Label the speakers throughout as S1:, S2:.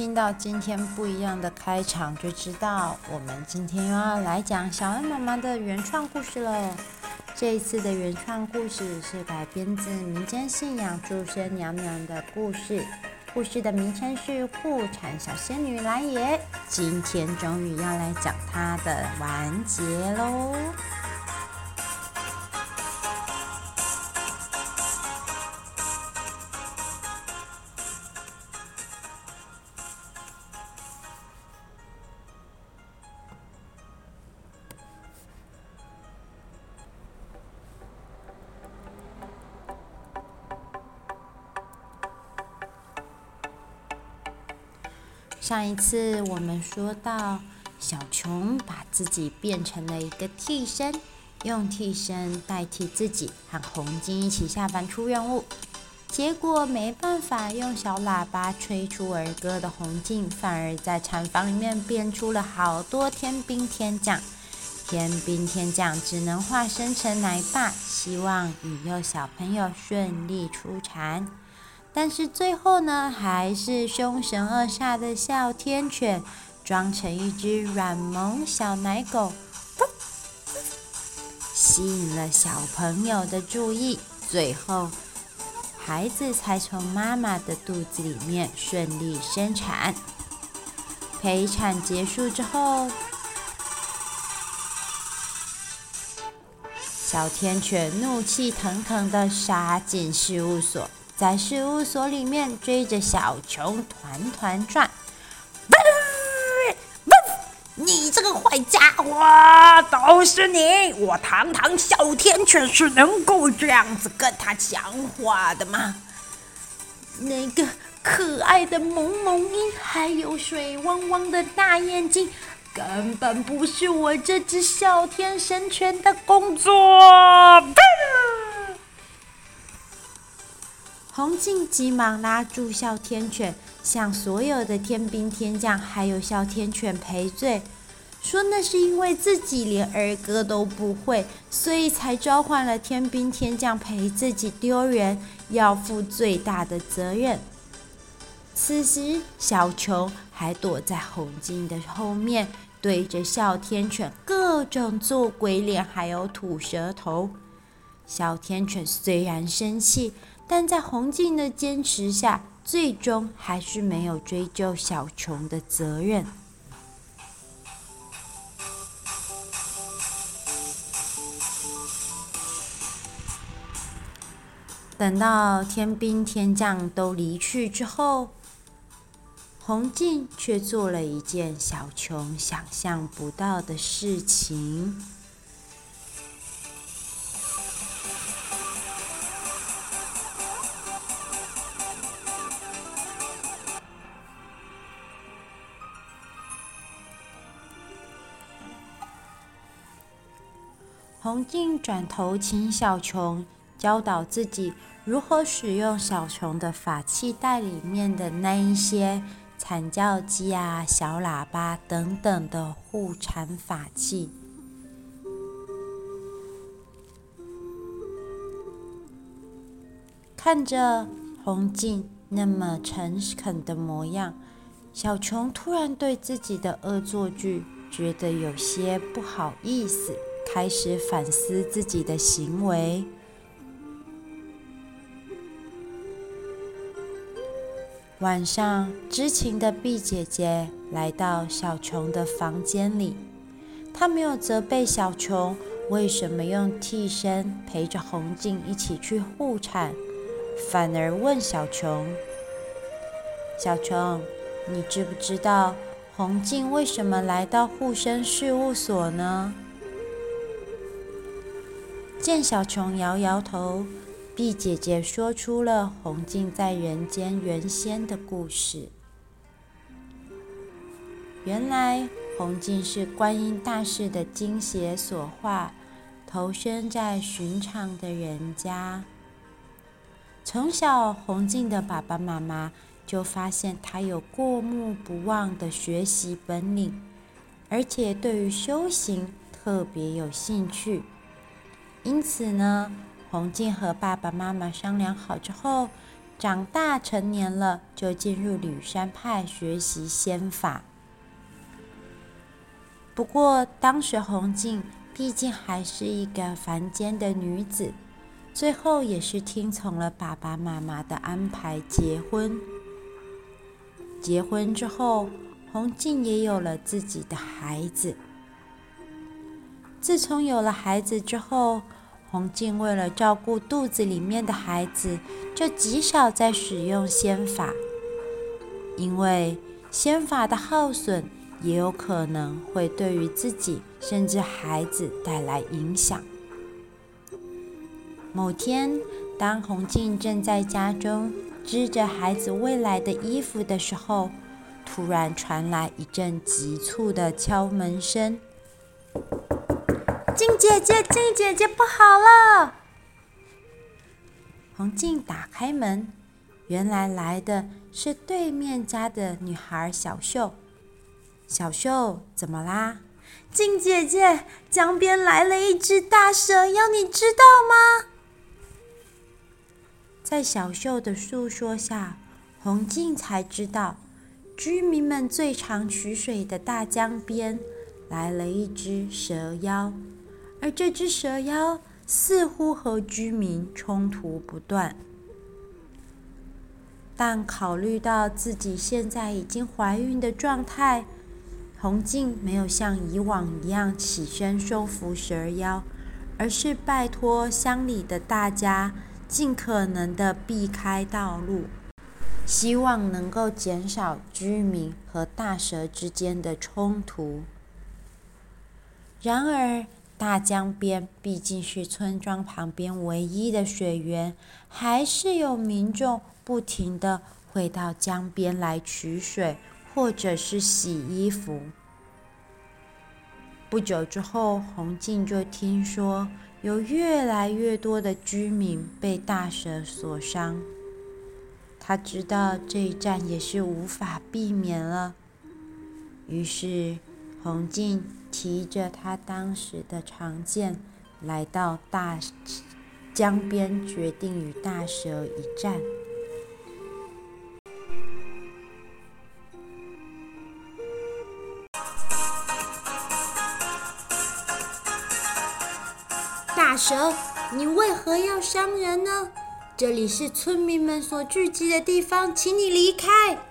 S1: 听到今天不一样的开场，就知道我们今天又要来讲小恩妈妈的原创故事了。这一次的原创故事是改编自民间信仰注生娘娘的故事，故事的名称是《护产小仙女来也》。今天终于要来讲它的完结喽。上一次我们说到，小琼把自己变成了一个替身，用替身代替自己和红静一起下凡出任务。结果没办法用小喇叭吹出儿歌的红静，反而在产房里面变出了好多天兵天将。天兵天将只能化身成奶爸，希望引诱小朋友顺利出产。但是最后呢，还是凶神恶煞的哮天犬装成一只软萌小奶狗，吸引了小朋友的注意。最后，孩子才从妈妈的肚子里面顺利生产。陪产结束之后，哮天犬怒气腾腾的杀进事务所。在事务所里面追着小球团团转，你这个坏家伙，都是你！我堂堂哮天犬是能够这样子跟他讲话的吗？那个可爱的萌萌音，还有水汪汪的大眼睛，根本不是我这只哮天神犬的工作。红静急忙拉住哮天犬，向所有的天兵天将还有哮天犬赔罪，说那是因为自己连儿歌都不会，所以才召唤了天兵天将陪自己丢人，要负最大的责任。此时，小琼还躲在红静的后面，对着哮天犬各种做鬼脸，还有吐舌头。哮天犬虽然生气。但在红静的坚持下，最终还是没有追究小琼的责任。等到天兵天将都离去之后，红静却做了一件小琼想象不到的事情。红静转头请小琼教导自己如何使用小琼的法器袋里面的那一些惨叫机啊、小喇叭等等的护产法器。看着红静那么诚恳的模样，小琼突然对自己的恶作剧觉得有些不好意思。开始反思自己的行为。晚上，知情的毕姐姐来到小琼的房间里，她没有责备小琼为什么用替身陪着红静一起去护产，反而问小琼：“小琼，你知不知道红静为什么来到护生事务所呢？”见小琼摇摇头，碧姐姐说出了红静在人间原先的故事。原来红静是观音大士的精血所化，投身在寻常的人家。从小，红静的爸爸妈妈就发现她有过目不忘的学习本领，而且对于修行特别有兴趣。因此呢，红静和爸爸妈妈商量好之后，长大成年了，就进入吕山派学习仙法。不过当时红静毕竟还是一个凡间的女子，最后也是听从了爸爸妈妈的安排结婚。结婚之后，红静也有了自己的孩子。自从有了孩子之后，红静为了照顾肚子里面的孩子，就极少再使用仙法，因为仙法的耗损也有可能会对于自己甚至孩子带来影响。某天，当红静正在家中织着孩子未来的衣服的时候，突然传来一阵急促的敲门声。静姐姐，静姐姐，不好了！红静打开门，原来来的是对面家的女孩小秀。小秀，怎么啦？静姐姐，江边来了一只大蛇，要你知道吗？在小秀的诉说下，红静才知道，居民们最常取水的大江边来了一只蛇妖。而这只蛇妖似乎和居民冲突不断，但考虑到自己现在已经怀孕的状态，红静没有像以往一样起身收服蛇妖，而是拜托乡里的大家尽可能的避开道路，希望能够减少居民和大蛇之间的冲突。然而，大江边毕竟是村庄旁边唯一的水源，还是有民众不停地会到江边来取水，或者是洗衣服。不久之后，洪静就听说有越来越多的居民被大蛇所伤，他知道这一战也是无法避免了，于是红静。提着他当时的长剑，来到大江边，决定与大蛇一战。大蛇，你为何要伤人呢？这里是村民们所聚集的地方，请你离开。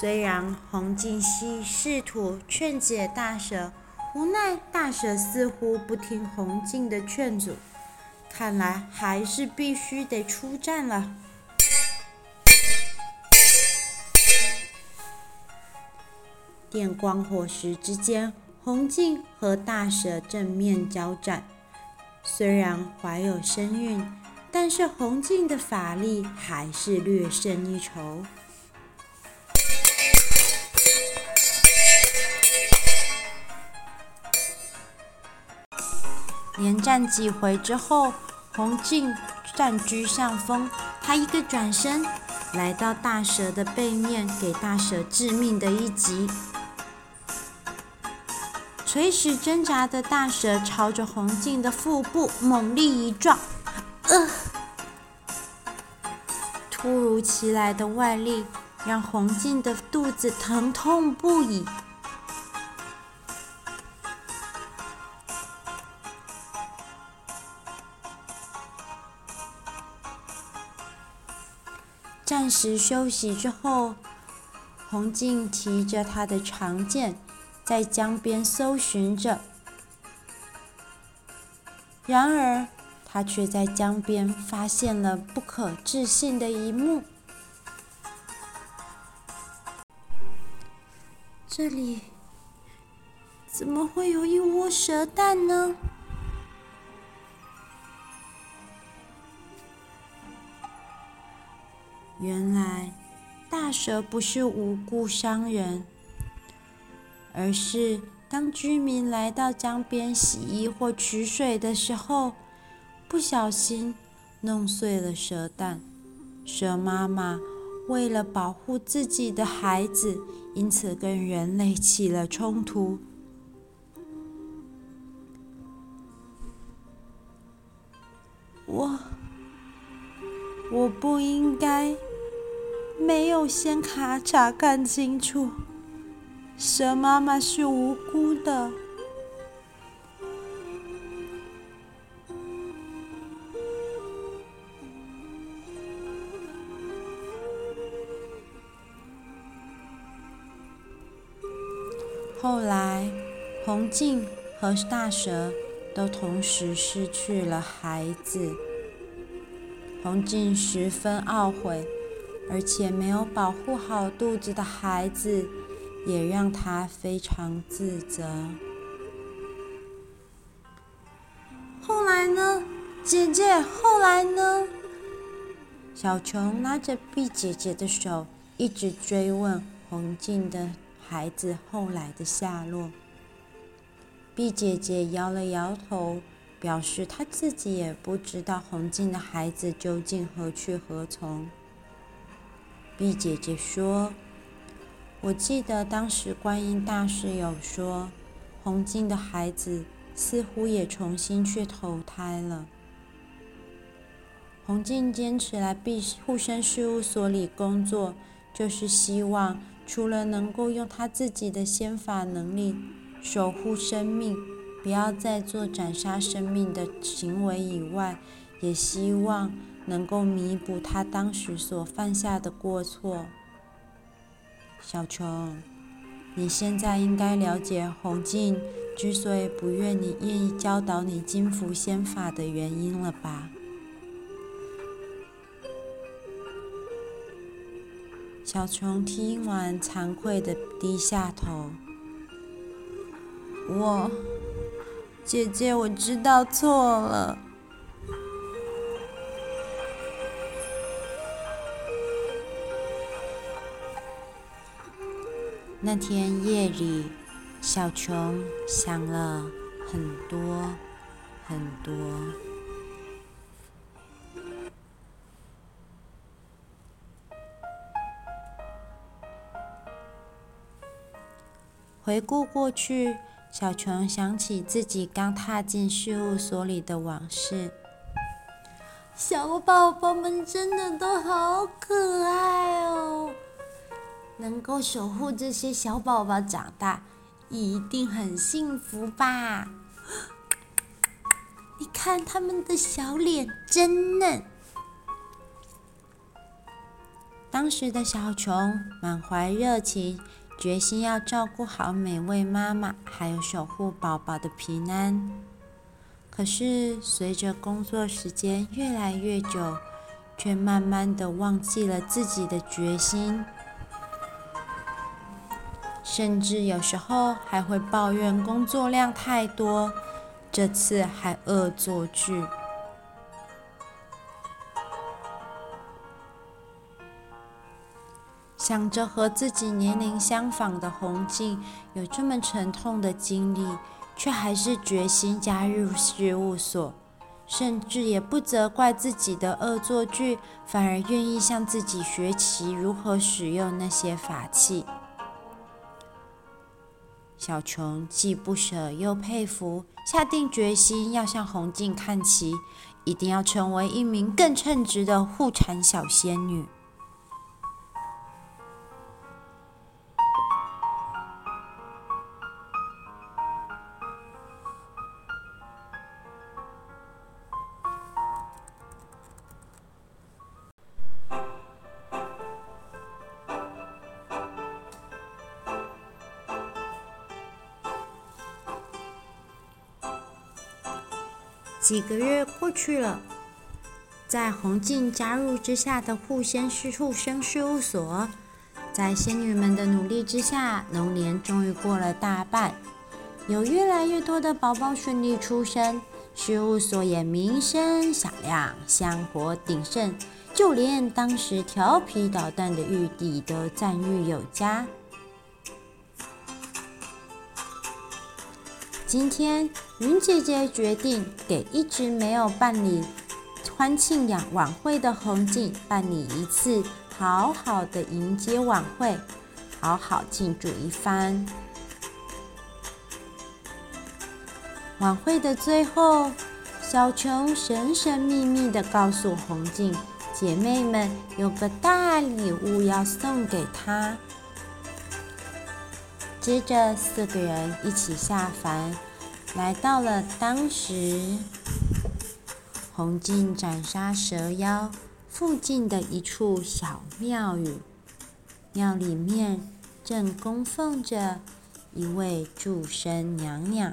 S1: 虽然红静熙试图劝解大蛇，无奈大蛇似乎不听红静的劝阻，看来还是必须得出战了。电光火石之间，红静和大蛇正面交战。虽然怀有身孕，但是红静的法力还是略胜一筹。连战几回之后，红静占据上风。他一个转身，来到大蛇的背面，给大蛇致命的一击。垂死挣扎的大蛇朝着红静的腹部猛力一撞，呃，突如其来的外力让红静的肚子疼痛不已。暂时休息之后，红静提着他的长剑，在江边搜寻着。然而，他却在江边发现了不可置信的一幕：这里怎么会有一窝蛇蛋呢？原来，大蛇不是无故伤人，而是当居民来到江边洗衣或取水的时候，不小心弄碎了蛇蛋。蛇妈妈为了保护自己的孩子，因此跟人类起了冲突。我。我不应该没有先查查看清楚，蛇妈妈是无辜的。后来，红静和大蛇都同时失去了孩子。红静十分懊悔，而且没有保护好肚子的孩子，也让他非常自责。后来呢，姐姐？后来呢？小琼拉着碧姐姐的手，一直追问红静的。孩子后来的下落，碧姐姐摇了摇头，表示她自己也不知道红静的孩子究竟何去何从。碧姐姐说：“我记得当时观音大师有说，红静的孩子似乎也重新去投胎了。红静坚持来庇护身事务所里工作，就是希望。”除了能够用他自己的仙法能力守护生命，不要再做斩杀生命的行为以外，也希望能够弥补他当时所犯下的过错。小琼，你现在应该了解洪静之所以不愿你愿意教导你金符仙法的原因了吧？小琼听完，惭愧地低下头。我，姐姐，我知道错了。那天夜里，小琼想了很多，很多。回顾过去，小琼想起自己刚踏进事务所里的往事。小宝宝们真的都好可爱哦！能够守护这些小宝宝长大，一定很幸福吧？你看他们的小脸真嫩。当时的小琼满怀热情。决心要照顾好每位妈妈，还有守护宝宝的平安。可是随着工作时间越来越久，却慢慢的忘记了自己的决心，甚至有时候还会抱怨工作量太多，这次还恶作剧。想着和自己年龄相仿的红静有这么沉痛的经历，却还是决心加入事务所，甚至也不责怪自己的恶作剧，反而愿意向自己学习如何使用那些法器。小琼既不舍又佩服，下定决心要向红静看齐，一定要成为一名更称职的护产小仙女。几个月过去了，在红静加入之下的护仙师护生事务所，在仙女们的努力之下，龙年终于过了大半，有越来越多的宝宝顺利出生，事务所也名声响亮，香火鼎盛，就连当时调皮捣蛋的玉帝都赞誉有加。今天，云姐姐决定给一直没有办理欢庆晚晚会的红静办理一次好好的迎接晚会，好好庆祝一番。晚会的最后，小琼神神秘秘地告诉红静，姐妹们有个大礼物要送给她。接着，四个人一起下凡，来到了当时红净斩杀蛇妖附近的一处小庙宇。庙里面正供奉着一位祝生娘娘，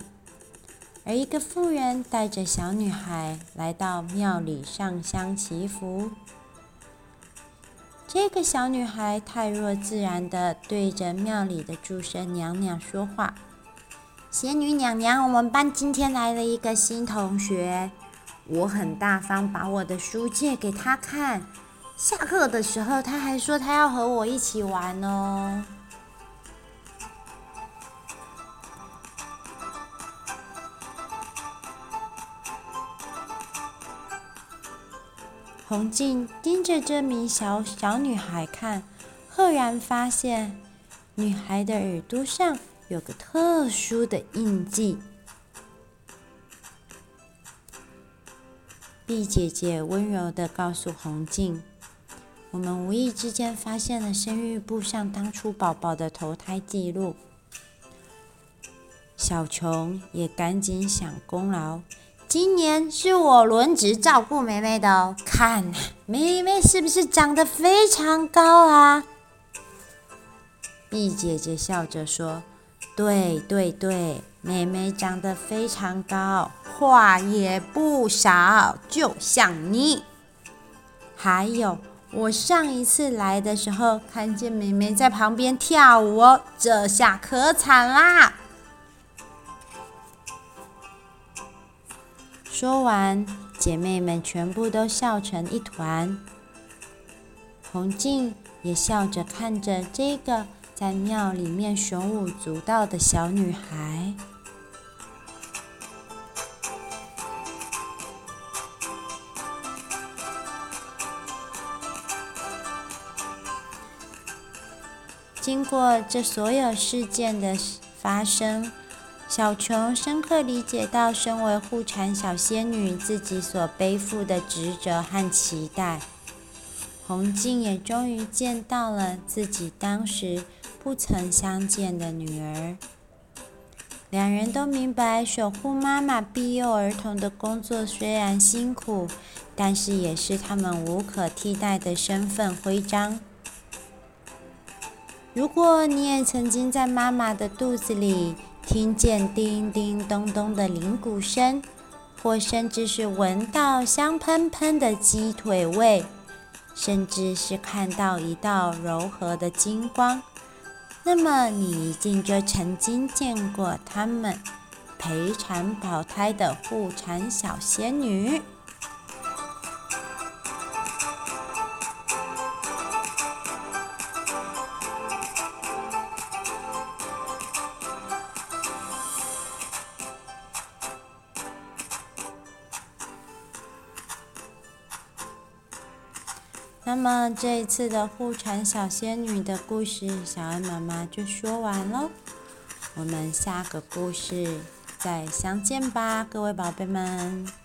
S1: 而一个妇人带着小女孩来到庙里上香祈福。这个小女孩太若自然的对着庙里的祝生娘娘说话：“仙女娘娘，我们班今天来了一个新同学，我很大方，把我的书借给她看。”下课的时候，他还说他要和我一起玩哦。红静盯着这名小小女孩看，赫然发现女孩的耳朵上有个特殊的印记。碧姐姐温柔地告诉红静。我们无意之间发现了生育簿上当初宝宝的投胎记录，小琼也赶紧想功劳。今年是我轮值照顾妹妹的哦，看妹妹是不是长得非常高啊？碧姐姐笑着说：“对对对，妹妹长得非常高，话也不少，就像你。还有。”我上一次来的时候，看见妹妹在旁边跳舞哦，这下可惨啦！说完，姐妹们全部都笑成一团。红静也笑着看着这个在庙里面手舞足蹈的小女孩。经过这所有事件的发生，小琼深刻理解到，身为护产小仙女自己所背负的职责和期待。红静也终于见到了自己当时不曾相见的女儿。两人都明白，守护妈妈庇佑儿童的工作虽然辛苦，但是也是他们无可替代的身份徽章。如果你也曾经在妈妈的肚子里听见叮叮咚咚的铃鼓声，或甚至是闻到香喷喷的鸡腿味，甚至是看到一道柔和的金光，那么你一定就曾经见过他们陪产保胎的护产小仙女。那么这一次的护产小仙女的故事，小恩妈妈就说完了。我们下个故事再相见吧，各位宝贝们。